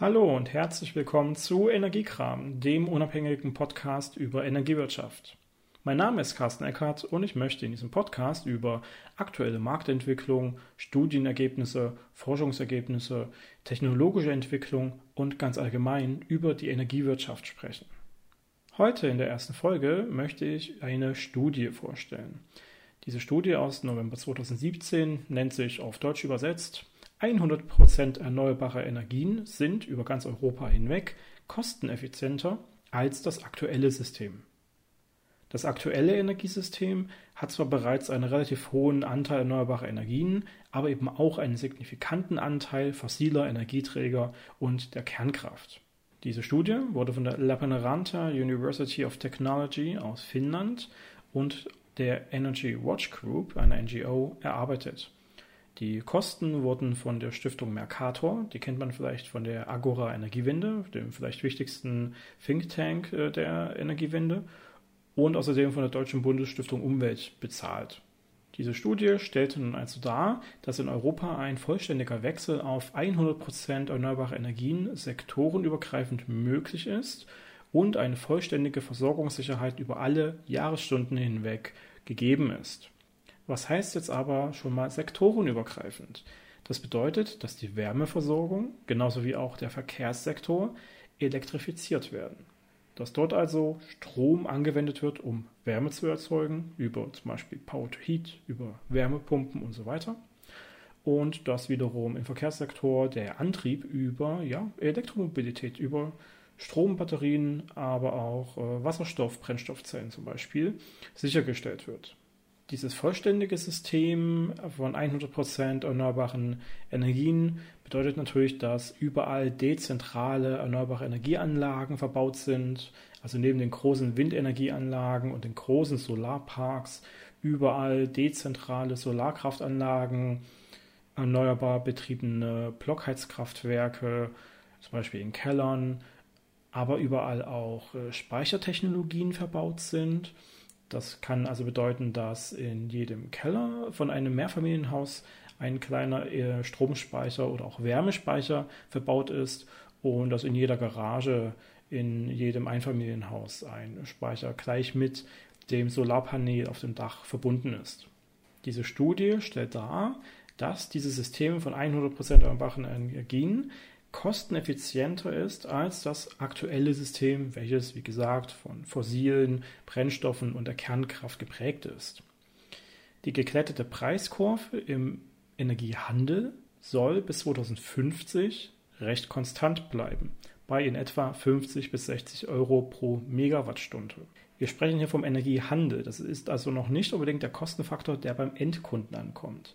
Hallo und herzlich willkommen zu Energiekram, dem unabhängigen Podcast über Energiewirtschaft. Mein Name ist Carsten Eckert und ich möchte in diesem Podcast über aktuelle Marktentwicklung, Studienergebnisse, Forschungsergebnisse, technologische Entwicklung und ganz allgemein über die Energiewirtschaft sprechen. Heute in der ersten Folge möchte ich eine Studie vorstellen. Diese Studie aus November 2017 nennt sich auf Deutsch übersetzt 100% erneuerbare Energien sind über ganz Europa hinweg kosteneffizienter als das aktuelle System. Das aktuelle Energiesystem hat zwar bereits einen relativ hohen Anteil erneuerbarer Energien, aber eben auch einen signifikanten Anteil fossiler Energieträger und der Kernkraft. Diese Studie wurde von der Lappeenranta University of Technology aus Finnland und der Energy Watch Group, einer NGO, erarbeitet. Die Kosten wurden von der Stiftung Mercator, die kennt man vielleicht von der Agora Energiewende, dem vielleicht wichtigsten Think Tank äh, der Energiewende, und außerdem von der Deutschen Bundesstiftung Umwelt bezahlt. Diese Studie stellte nun also dar, dass in Europa ein vollständiger Wechsel auf 100% erneuerbare Energien sektorenübergreifend möglich ist und eine vollständige Versorgungssicherheit über alle Jahresstunden hinweg gegeben ist. Was heißt jetzt aber schon mal sektorenübergreifend? Das bedeutet, dass die Wärmeversorgung genauso wie auch der Verkehrssektor elektrifiziert werden. Dass dort also Strom angewendet wird, um Wärme zu erzeugen, über zum Beispiel Power to Heat, über Wärmepumpen und so weiter. Und dass wiederum im Verkehrssektor der Antrieb über ja, Elektromobilität, über Strombatterien, aber auch äh, Wasserstoff, Brennstoffzellen zum Beispiel sichergestellt wird. Dieses vollständige System von 100% erneuerbaren Energien bedeutet natürlich, dass überall dezentrale erneuerbare Energieanlagen verbaut sind. Also neben den großen Windenergieanlagen und den großen Solarparks überall dezentrale Solarkraftanlagen, erneuerbar betriebene Blockheizkraftwerke, zum Beispiel in Kellern, aber überall auch äh, Speichertechnologien verbaut sind das kann also bedeuten, dass in jedem Keller von einem Mehrfamilienhaus ein kleiner äh, Stromspeicher oder auch Wärmespeicher verbaut ist und dass in jeder Garage in jedem Einfamilienhaus ein Speicher gleich mit dem Solarpanel auf dem Dach verbunden ist. Diese Studie stellt dar, dass diese Systeme von 100% erneuerbaren Energien kosteneffizienter ist als das aktuelle System, welches, wie gesagt, von fossilen Brennstoffen und der Kernkraft geprägt ist. Die gekletterte Preiskurve im Energiehandel soll bis 2050 recht konstant bleiben, bei in etwa 50 bis 60 Euro pro Megawattstunde. Wir sprechen hier vom Energiehandel. Das ist also noch nicht unbedingt der Kostenfaktor, der beim Endkunden ankommt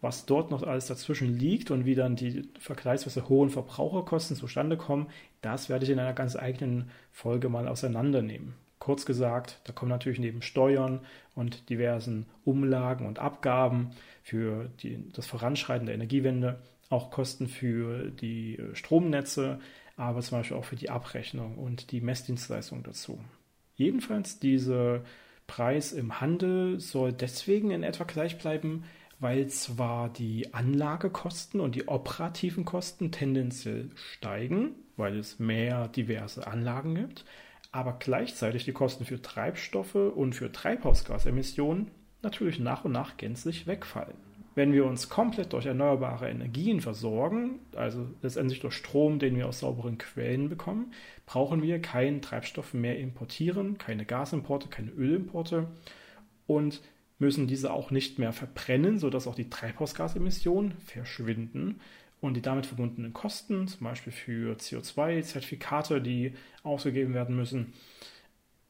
was dort noch alles dazwischen liegt und wie dann die vergleichsweise hohen Verbraucherkosten zustande kommen, das werde ich in einer ganz eigenen Folge mal auseinandernehmen. Kurz gesagt, da kommen natürlich neben Steuern und diversen Umlagen und Abgaben für die, das Voranschreiten der Energiewende auch Kosten für die äh, Stromnetze, aber zum Beispiel auch für die Abrechnung und die Messdienstleistung dazu. Jedenfalls, dieser Preis im Handel soll deswegen in etwa gleich bleiben, weil zwar die Anlagekosten und die operativen Kosten tendenziell steigen, weil es mehr diverse Anlagen gibt, aber gleichzeitig die Kosten für Treibstoffe und für Treibhausgasemissionen natürlich nach und nach gänzlich wegfallen. Wenn wir uns komplett durch erneuerbare Energien versorgen, also letztendlich durch Strom, den wir aus sauberen Quellen bekommen, brauchen wir keinen Treibstoff mehr importieren, keine Gasimporte, keine Ölimporte und müssen diese auch nicht mehr verbrennen, sodass auch die Treibhausgasemissionen verschwinden und die damit verbundenen Kosten, zum Beispiel für CO2-Zertifikate, die ausgegeben werden müssen,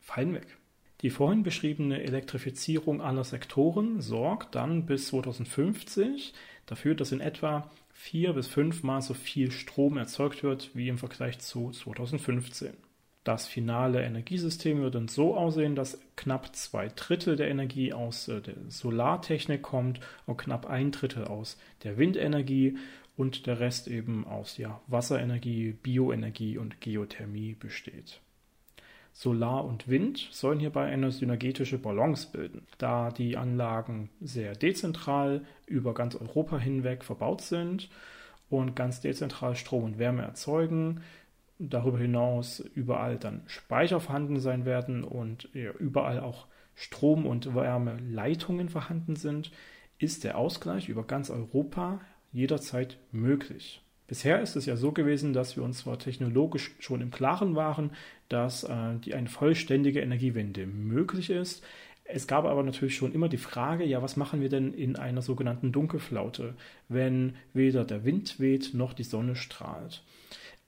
fallen weg. Die vorhin beschriebene Elektrifizierung aller Sektoren sorgt dann bis 2050 dafür, dass in etwa vier bis fünfmal so viel Strom erzeugt wird wie im Vergleich zu 2015. Das finale Energiesystem wird dann so aussehen, dass knapp zwei Drittel der Energie aus äh, der Solartechnik kommt und knapp ein Drittel aus der Windenergie und der Rest eben aus ja, Wasserenergie, Bioenergie und Geothermie besteht. Solar und Wind sollen hierbei eine synergetische Balance bilden, da die Anlagen sehr dezentral über ganz Europa hinweg verbaut sind und ganz dezentral Strom und Wärme erzeugen. Darüber hinaus überall dann Speicher vorhanden sein werden und überall auch Strom- und Wärmeleitungen vorhanden sind, ist der Ausgleich über ganz Europa jederzeit möglich. Bisher ist es ja so gewesen, dass wir uns zwar technologisch schon im Klaren waren, dass äh, die eine vollständige Energiewende möglich ist. Es gab aber natürlich schon immer die Frage, ja, was machen wir denn in einer sogenannten Dunkelflaute, wenn weder der Wind weht noch die Sonne strahlt?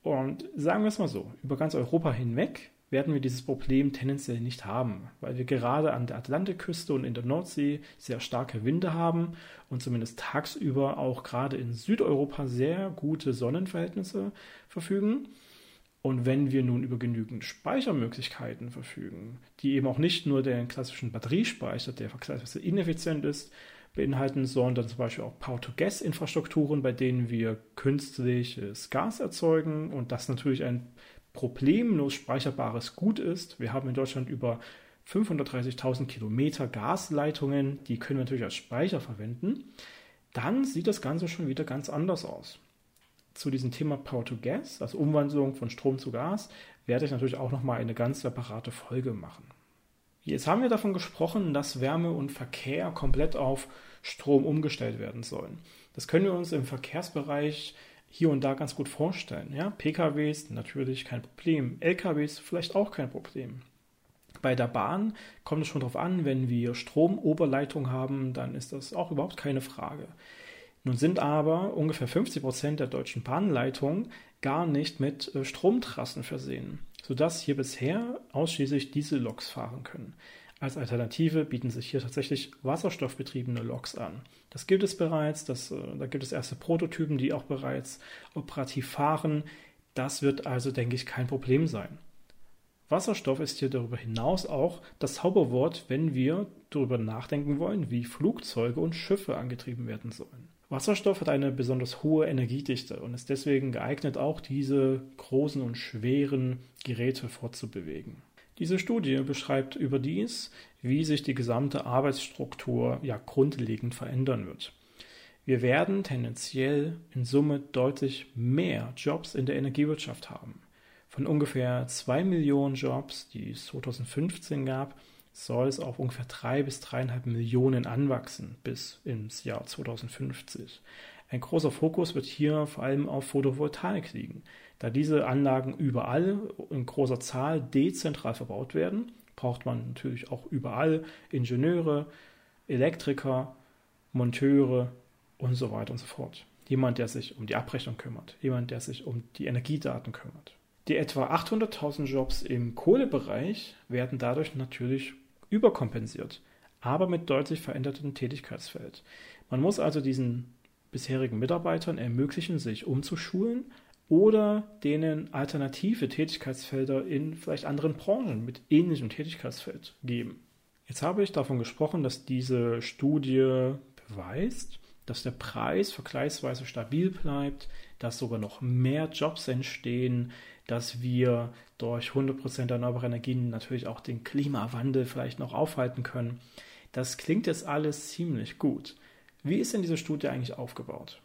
Und sagen wir es mal so, über ganz Europa hinweg werden wir dieses Problem tendenziell nicht haben, weil wir gerade an der Atlantikküste und in der Nordsee sehr starke Winde haben und zumindest tagsüber auch gerade in Südeuropa sehr gute Sonnenverhältnisse verfügen. Und wenn wir nun über genügend Speichermöglichkeiten verfügen, die eben auch nicht nur den klassischen Batteriespeicher, der vergleichsweise ineffizient ist, beinhalten, sondern zum Beispiel auch Power-to-Gas-Infrastrukturen, bei denen wir künstliches Gas erzeugen und das natürlich ein problemlos speicherbares Gut ist. Wir haben in Deutschland über 530.000 Kilometer Gasleitungen, die können wir natürlich als Speicher verwenden. Dann sieht das Ganze schon wieder ganz anders aus. Zu diesem Thema Power to Gas, also Umwandlung von Strom zu Gas, werde ich natürlich auch nochmal eine ganz separate Folge machen. Jetzt haben wir davon gesprochen, dass Wärme und Verkehr komplett auf Strom umgestellt werden sollen. Das können wir uns im Verkehrsbereich hier und da ganz gut vorstellen. Ja? PKWs natürlich kein Problem, LKWs vielleicht auch kein Problem. Bei der Bahn kommt es schon darauf an, wenn wir Stromoberleitung haben, dann ist das auch überhaupt keine Frage. Nun sind aber ungefähr 50 Prozent der deutschen Bahnleitungen gar nicht mit äh, Stromtrassen versehen, sodass hier bisher ausschließlich diese Loks fahren können. Als Alternative bieten sich hier tatsächlich wasserstoffbetriebene Loks an. Das gibt es bereits, das, äh, da gibt es erste Prototypen, die auch bereits operativ fahren. Das wird also, denke ich, kein Problem sein. Wasserstoff ist hier darüber hinaus auch das Zauberwort, wenn wir darüber nachdenken wollen, wie Flugzeuge und Schiffe angetrieben werden sollen. Wasserstoff hat eine besonders hohe Energiedichte und ist deswegen geeignet, auch diese großen und schweren Geräte fortzubewegen. Diese Studie beschreibt überdies, wie sich die gesamte Arbeitsstruktur ja grundlegend verändern wird. Wir werden tendenziell in Summe deutlich mehr Jobs in der Energiewirtschaft haben. Von ungefähr 2 Millionen Jobs, die es 2015 gab, soll es auf ungefähr 3 bis 3,5 Millionen anwachsen bis ins Jahr 2050. Ein großer Fokus wird hier vor allem auf Photovoltaik liegen. Da diese Anlagen überall in großer Zahl dezentral verbaut werden, braucht man natürlich auch überall Ingenieure, Elektriker, Monteure und so weiter und so fort. Jemand, der sich um die Abrechnung kümmert, jemand, der sich um die Energiedaten kümmert. Die etwa 800.000 Jobs im Kohlebereich werden dadurch natürlich überkompensiert, aber mit deutlich verändertem Tätigkeitsfeld. Man muss also diesen bisherigen Mitarbeitern ermöglichen, sich umzuschulen oder denen alternative Tätigkeitsfelder in vielleicht anderen Branchen mit ähnlichem Tätigkeitsfeld geben. Jetzt habe ich davon gesprochen, dass diese Studie beweist, dass der Preis vergleichsweise stabil bleibt, dass sogar noch mehr Jobs entstehen, dass wir durch 100% erneuerbare Energien natürlich auch den Klimawandel vielleicht noch aufhalten können. Das klingt jetzt alles ziemlich gut. Wie ist denn diese Studie eigentlich aufgebaut?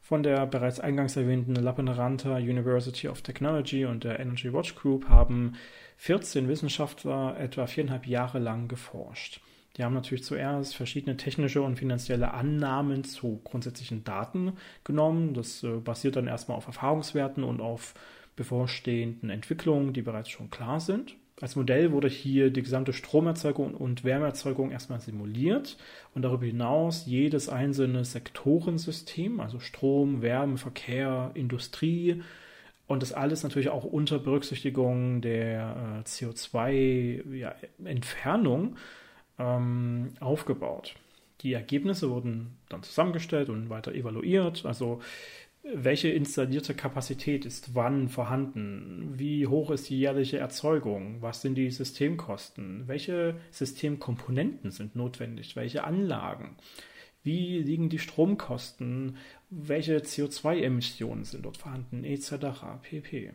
Von der bereits eingangs erwähnten Lappenranta University of Technology und der Energy Watch Group haben 14 Wissenschaftler etwa viereinhalb Jahre lang geforscht. Die haben natürlich zuerst verschiedene technische und finanzielle Annahmen zu grundsätzlichen Daten genommen. Das äh, basiert dann erstmal auf Erfahrungswerten und auf bevorstehenden Entwicklungen, die bereits schon klar sind. Als Modell wurde hier die gesamte Stromerzeugung und Wärmeerzeugung erstmal simuliert und darüber hinaus jedes einzelne Sektorensystem, also Strom, Wärme, Verkehr, Industrie und das alles natürlich auch unter Berücksichtigung der äh, CO2-Entfernung ja, ähm, aufgebaut. Die Ergebnisse wurden dann zusammengestellt und weiter evaluiert. Also welche installierte Kapazität ist wann vorhanden? Wie hoch ist die jährliche Erzeugung? Was sind die Systemkosten? Welche Systemkomponenten sind notwendig? Welche Anlagen? Wie liegen die Stromkosten? Welche CO2-Emissionen sind dort vorhanden? Etc. pp.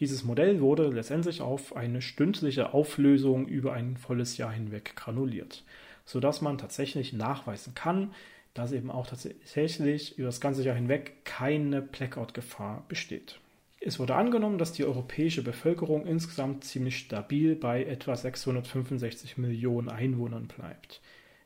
Dieses Modell wurde letztendlich auf eine stündliche Auflösung über ein volles Jahr hinweg granuliert, sodass man tatsächlich nachweisen kann, dass eben auch tatsächlich über das ganze Jahr hinweg keine Blackout-Gefahr besteht. Es wurde angenommen, dass die europäische Bevölkerung insgesamt ziemlich stabil bei etwa 665 Millionen Einwohnern bleibt.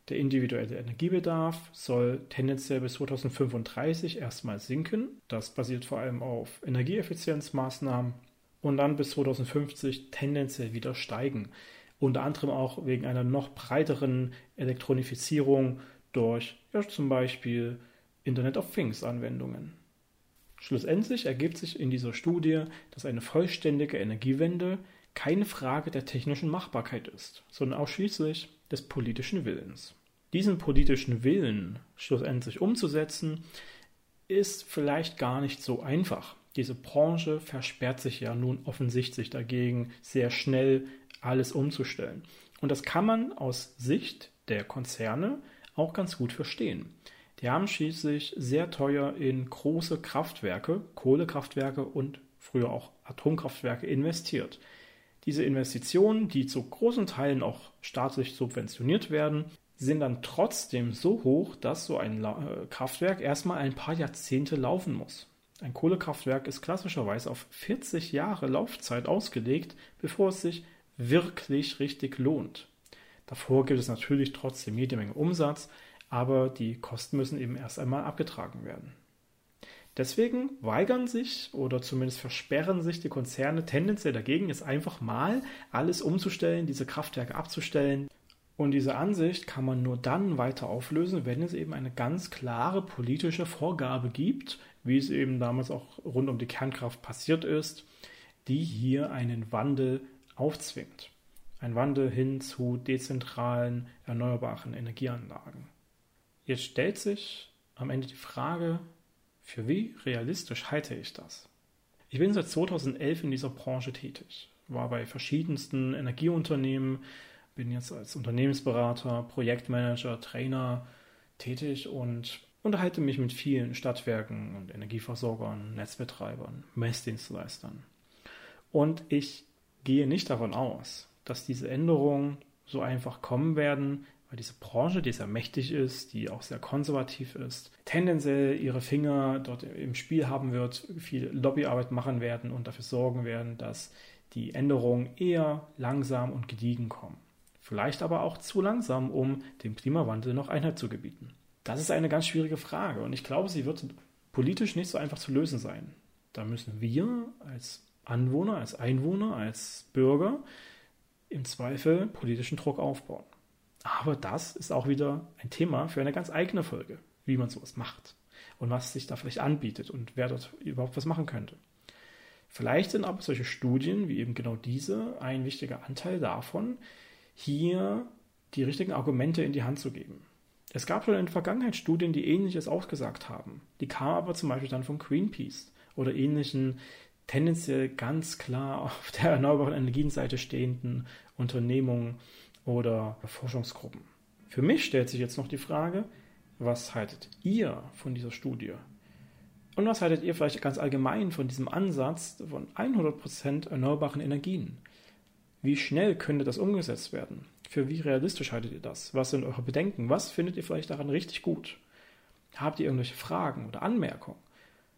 Der individuelle Energiebedarf soll tendenziell bis 2035 erstmal sinken. Das basiert vor allem auf Energieeffizienzmaßnahmen und dann bis 2050 tendenziell wieder steigen. Unter anderem auch wegen einer noch breiteren Elektronifizierung durch ja, zum Beispiel Internet of Things Anwendungen. Schlussendlich ergibt sich in dieser Studie, dass eine vollständige Energiewende keine Frage der technischen Machbarkeit ist, sondern ausschließlich des politischen Willens. Diesen politischen Willen schlussendlich umzusetzen, ist vielleicht gar nicht so einfach. Diese Branche versperrt sich ja nun offensichtlich dagegen, sehr schnell alles umzustellen. Und das kann man aus Sicht der Konzerne auch ganz gut verstehen. Die haben schließlich sehr teuer in große Kraftwerke, Kohlekraftwerke und früher auch Atomkraftwerke investiert. Diese Investitionen, die zu großen Teilen auch staatlich subventioniert werden, sind dann trotzdem so hoch, dass so ein äh, Kraftwerk erstmal ein paar Jahrzehnte laufen muss. Ein Kohlekraftwerk ist klassischerweise auf 40 Jahre Laufzeit ausgelegt, bevor es sich wirklich richtig lohnt. Davor gibt es natürlich trotzdem jede Menge Umsatz, aber die Kosten müssen eben erst einmal abgetragen werden. Deswegen weigern sich oder zumindest versperren sich die Konzerne tendenziell dagegen, jetzt einfach mal alles umzustellen, diese Kraftwerke abzustellen. Und diese Ansicht kann man nur dann weiter auflösen, wenn es eben eine ganz klare politische Vorgabe gibt, wie es eben damals auch rund um die Kernkraft passiert ist, die hier einen Wandel aufzwingt. Ein Wandel hin zu dezentralen, erneuerbaren Energieanlagen. Jetzt stellt sich am Ende die Frage, für wie realistisch halte ich das? Ich bin seit 2011 in dieser Branche tätig, war bei verschiedensten Energieunternehmen, bin jetzt als Unternehmensberater, Projektmanager, Trainer tätig und unterhalte mich mit vielen Stadtwerken und Energieversorgern, Netzbetreibern, Messdienstleistern. Und ich gehe nicht davon aus, dass diese Änderungen so einfach kommen werden, weil diese Branche, die sehr mächtig ist, die auch sehr konservativ ist, tendenziell ihre Finger dort im Spiel haben wird, viel Lobbyarbeit machen werden und dafür sorgen werden, dass die Änderungen eher langsam und gediegen kommen. Vielleicht aber auch zu langsam, um dem Klimawandel noch Einhalt zu gebieten. Das ist eine ganz schwierige Frage und ich glaube, sie wird politisch nicht so einfach zu lösen sein. Da müssen wir als Anwohner, als Einwohner, als Bürger im Zweifel politischen Druck aufbauen. Aber das ist auch wieder ein Thema für eine ganz eigene Folge, wie man sowas macht und was sich da vielleicht anbietet und wer dort überhaupt was machen könnte. Vielleicht sind aber solche Studien wie eben genau diese ein wichtiger Anteil davon, hier die richtigen Argumente in die Hand zu geben. Es gab schon in der Vergangenheit Studien, die ähnliches ausgesagt haben. Die kamen aber zum Beispiel dann von Greenpeace oder ähnlichen tendenziell ganz klar auf der erneuerbaren Energienseite stehenden Unternehmungen oder Forschungsgruppen. Für mich stellt sich jetzt noch die Frage, was haltet ihr von dieser Studie? Und was haltet ihr vielleicht ganz allgemein von diesem Ansatz von 100% erneuerbaren Energien? Wie schnell könnte das umgesetzt werden? Für wie realistisch haltet ihr das? Was sind eure Bedenken? Was findet ihr vielleicht daran richtig gut? Habt ihr irgendwelche Fragen oder Anmerkungen?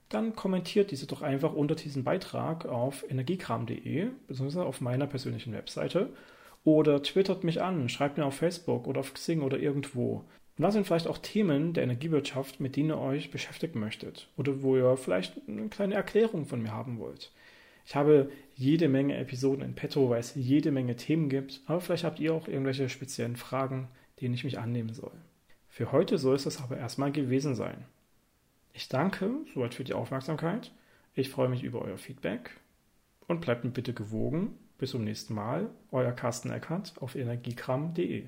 Dann kommentiert diese doch einfach unter diesem Beitrag auf energiekram.de bzw. auf meiner persönlichen Webseite oder twittert mich an, schreibt mir auf Facebook oder auf Xing oder irgendwo. Was sind vielleicht auch Themen der Energiewirtschaft, mit denen ihr euch beschäftigen möchtet? Oder wo ihr vielleicht eine kleine Erklärung von mir haben wollt? Ich habe jede Menge Episoden in petto, weil es jede Menge Themen gibt, aber vielleicht habt ihr auch irgendwelche speziellen Fragen, denen ich mich annehmen soll. Für heute soll es das aber erstmal gewesen sein. Ich danke soweit für die Aufmerksamkeit. Ich freue mich über euer Feedback und bleibt mir bitte gewogen bis zum nächsten Mal, euer Carsten Eckert auf energiekram.de.